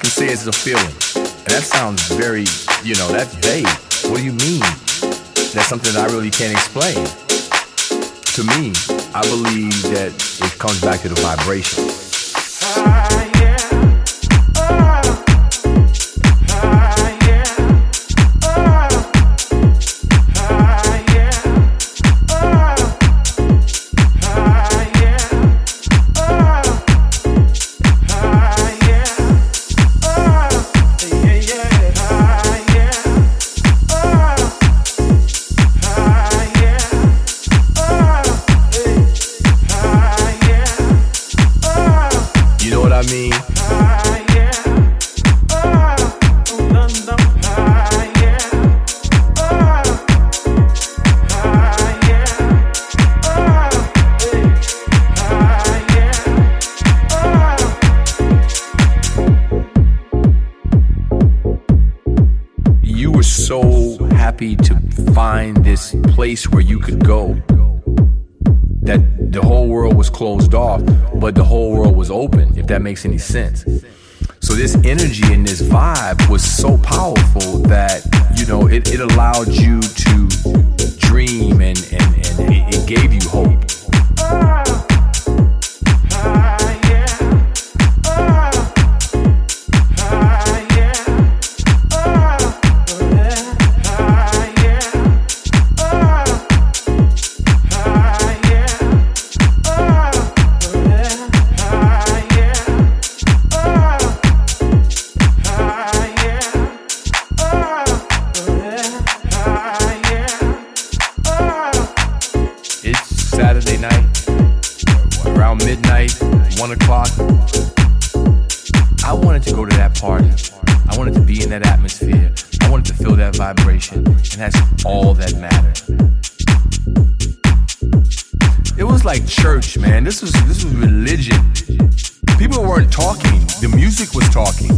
can say is a feeling. And that sounds very, you know, that's vague. What do you mean? That's something that I really can't explain. To me, I believe that it comes back to the vibration. Place where you could go that the whole world was closed off, but the whole world was open, if that makes any sense. So this energy and this vibe was so powerful that, you know, it, it allowed you to dream and, and, and it, it gave you hope. Man. This was this was religion. People weren't talking. The music was talking.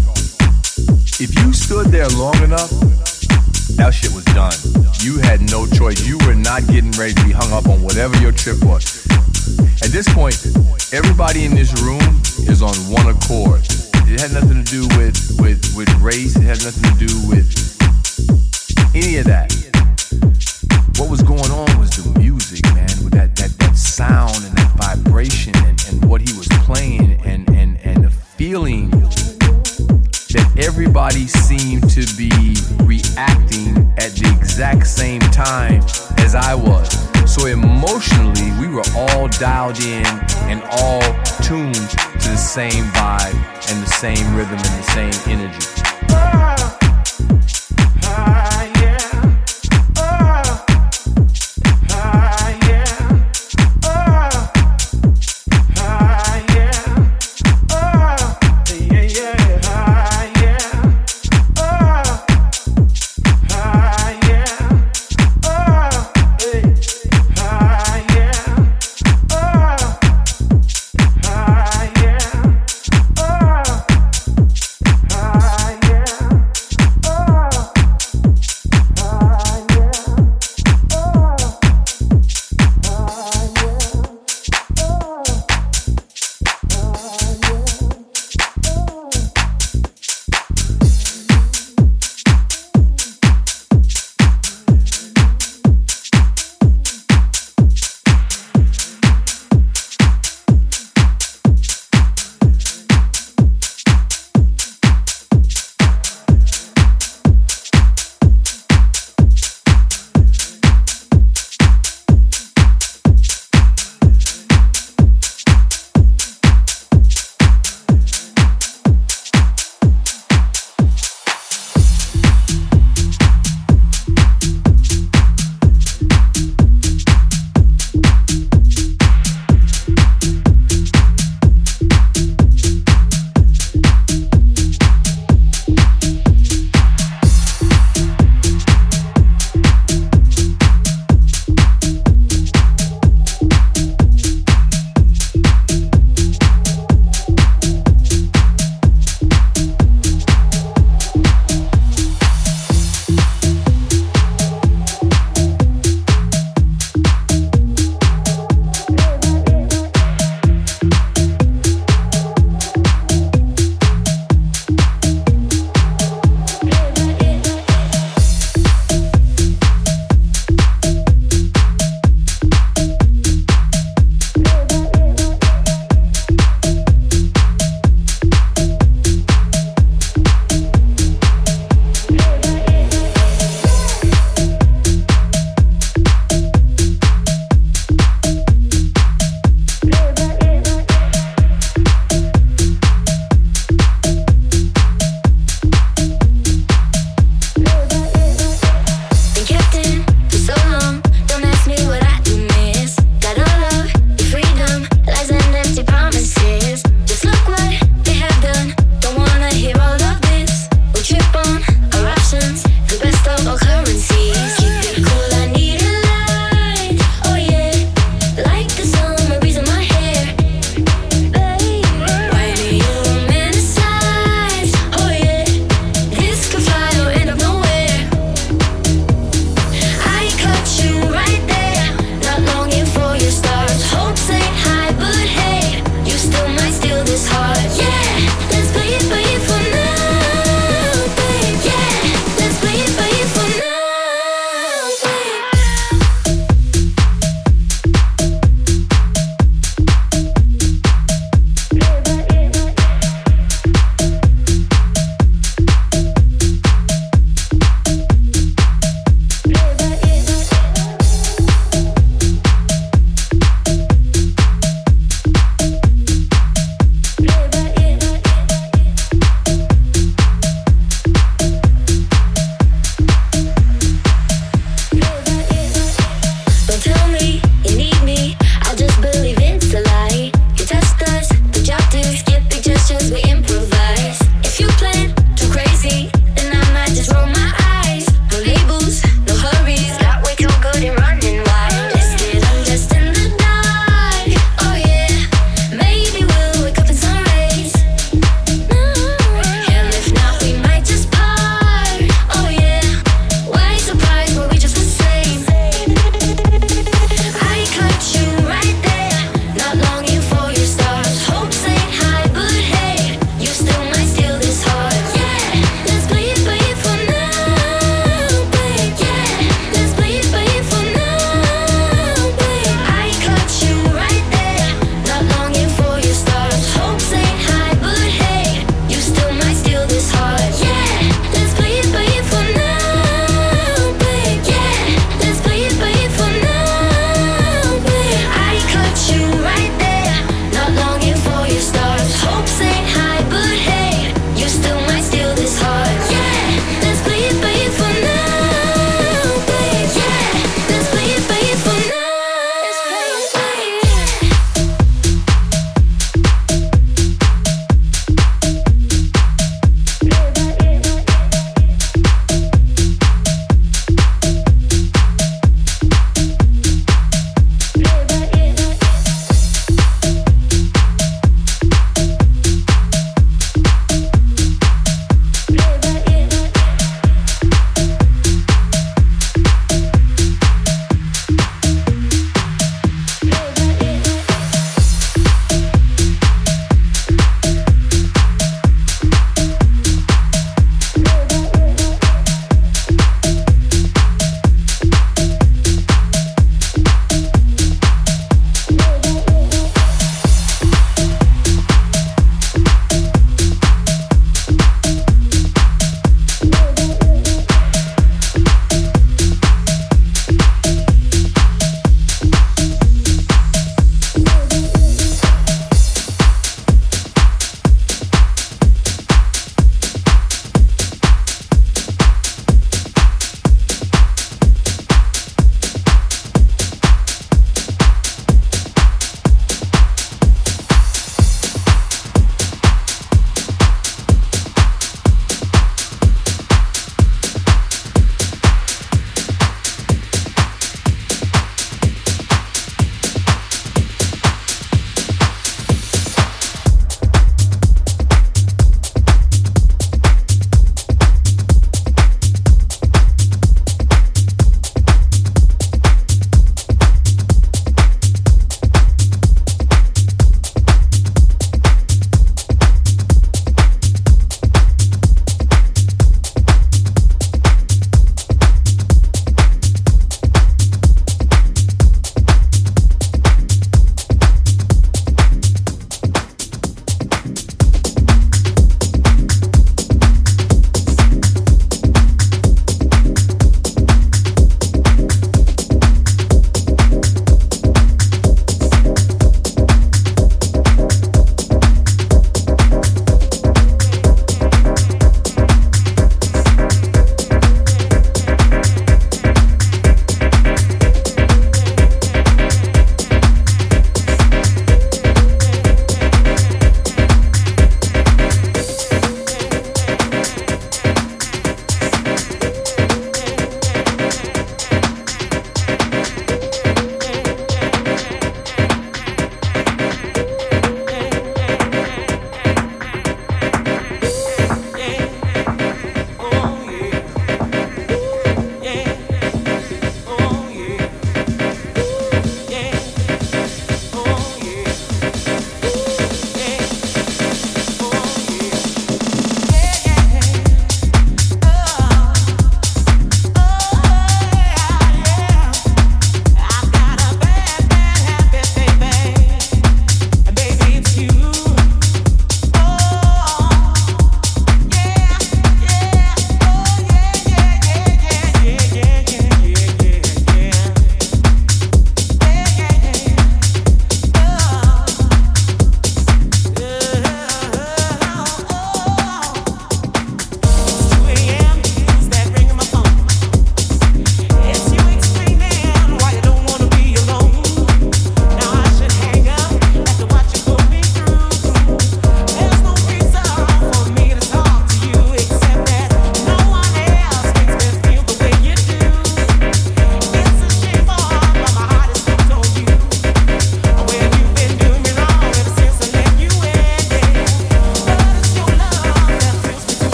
If you stood there long enough, that shit was done. You had no choice. You were not getting ready to be hung up on whatever your trip was. At this point, everybody in this room is on one accord. It had nothing to do with, with, with race. It had nothing to do with any of that. What was going on was the music, man, with that, sound and that vibration and, and what he was playing and, and, and the feeling that everybody seemed to be reacting at the exact same time as I was. So emotionally, we were all dialed in and all tuned to the same vibe and the same rhythm and the same energy.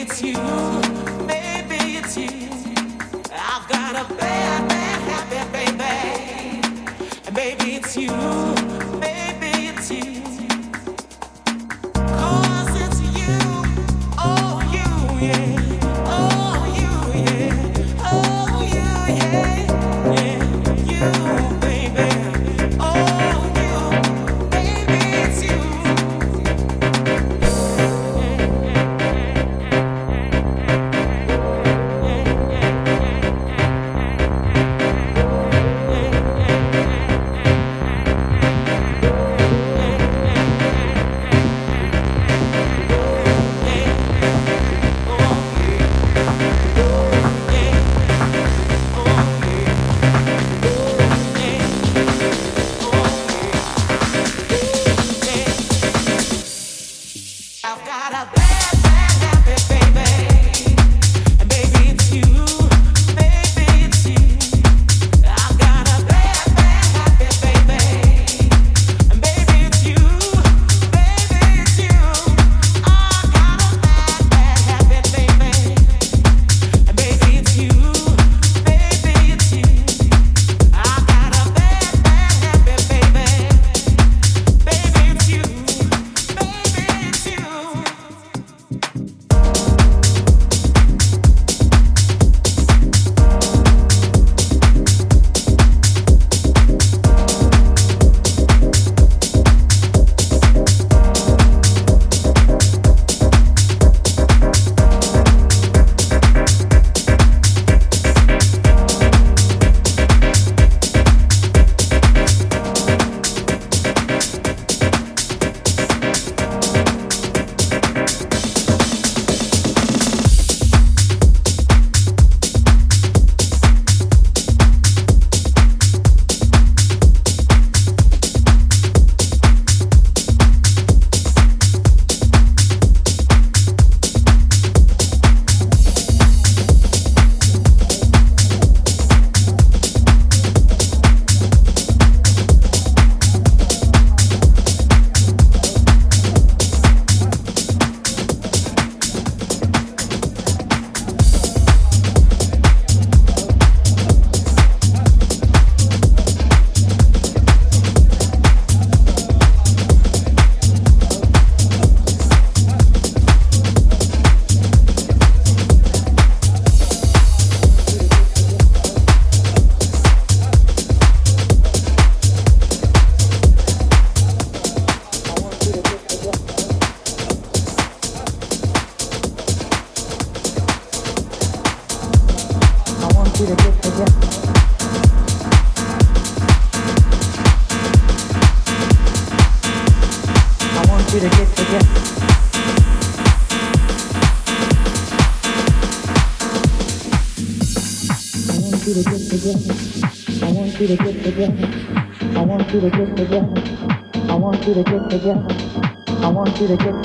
it's you. Maybe it's you. I've got a bad.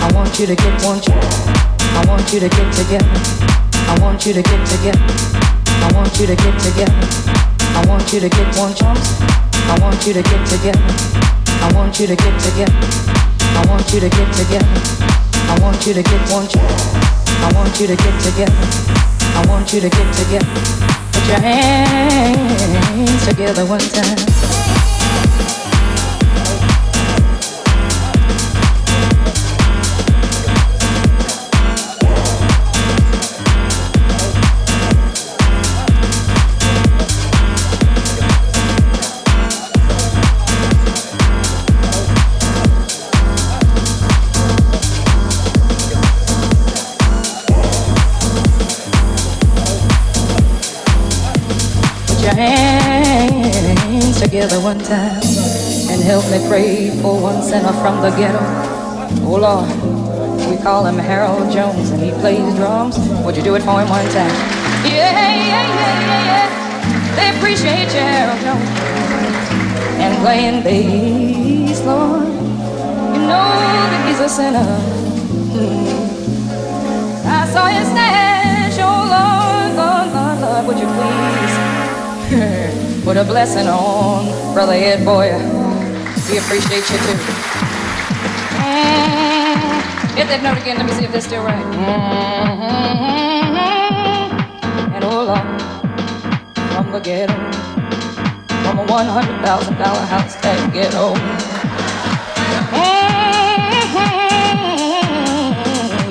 I want you to get one. I want you to get together. I want you to get together. I want you to get together. I want you to get one chance. I want you to get together. I want you to get together. I want you to get together. I want you to get one chance. I want you to get together. I want you to get together. Put your hands together one time. Together one time and help me pray for one sinner from the ghetto. Oh Lord, we call him Harold Jones and he plays drums. Would you do it for him one time? Yeah, yeah, yeah, yeah, yeah. They appreciate you, Harold Jones. and playing bass, Lord. You know that he's a sinner. Mm. I saw his stash, oh Lord, Lord, Lord, Lord, would you please put a blessing on Brother Ed Boyer? We appreciate you too. Mm. Hit that note again. Let me see if that's still right. Mm-hmm. And oh Lord, from the ghetto, from a one hundred thousand dollar house that ghetto. Mm-hmm.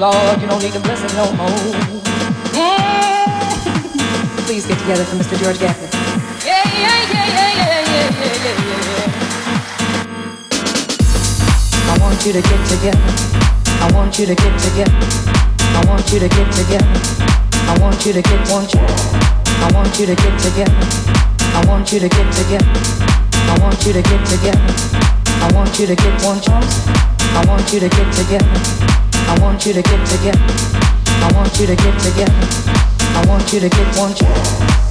Lord, you don't need a blessing no more. Mm-hmm. Please get together for Mr. George Gaffney. I want you to get together. I want you to get together. I want you to get together. I want you to get want you. I want you to get together. I want you to get together. I want you to get together. I want you to get one chance. I want you to get together. I want you to get together. I want you to get together. I want you to get one chance.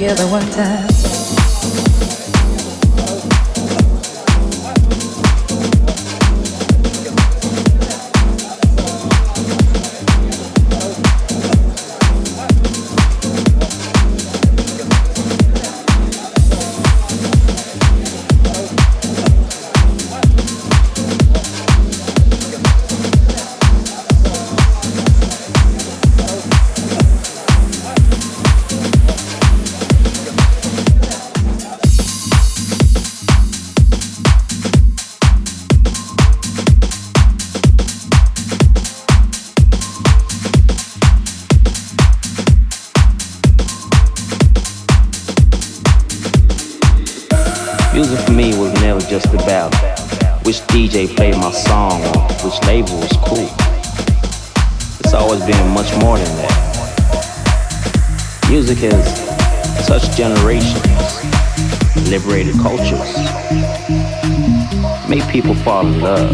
together one time. Love,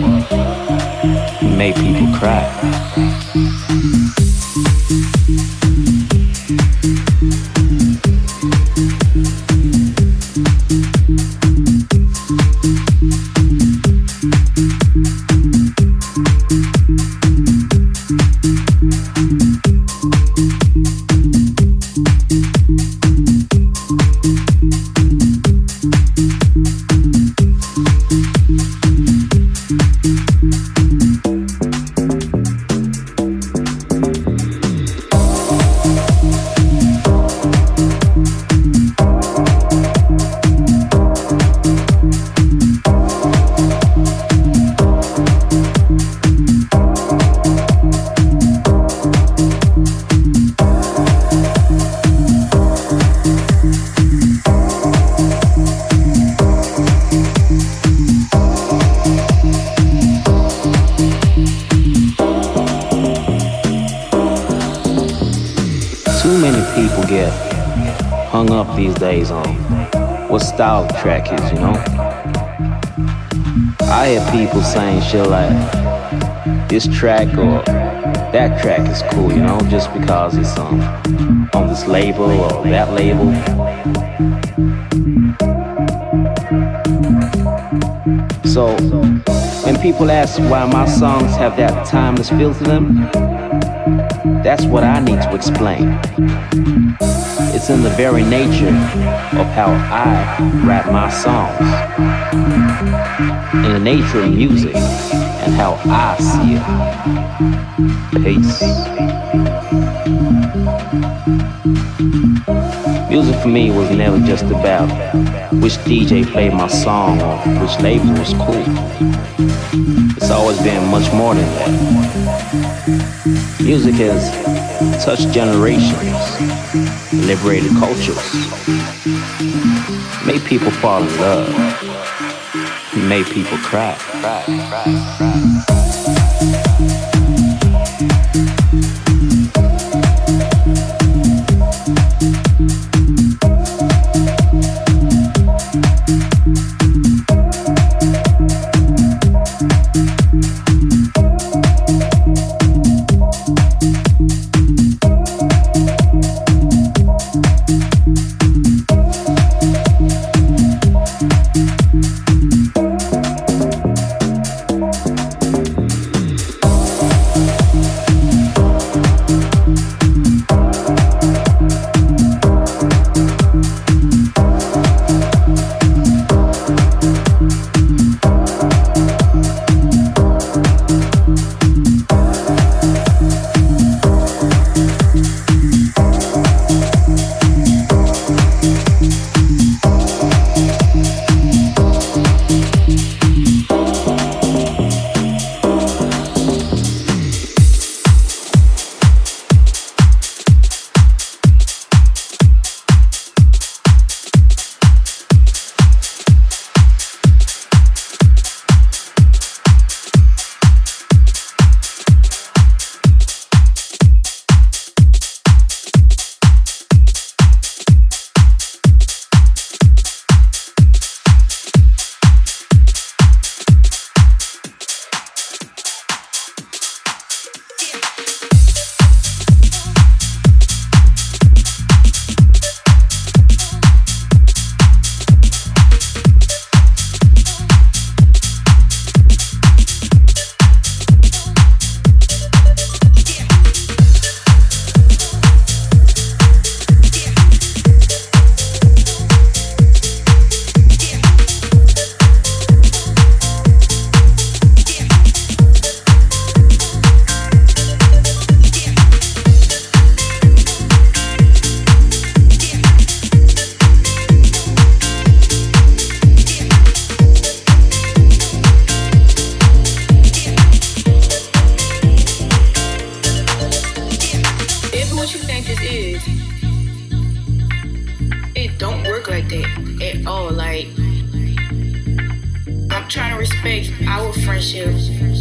hung up these days on what style track is, you know? I hear people saying shit like, this track or that track is cool, you know, just because it's on, on this label or that label. So, when people ask why my songs have that timeless feel to them, that's what I need to explain. It's in the very nature of how I write my songs, in the nature of music and how I see it. Peace. Music for me was never just about which DJ played my song or which label was cool. It's always been much more than that. Music has touched generations liberated cultures. Made people fall in love. Made people cry. cry, cry, cry. friendship.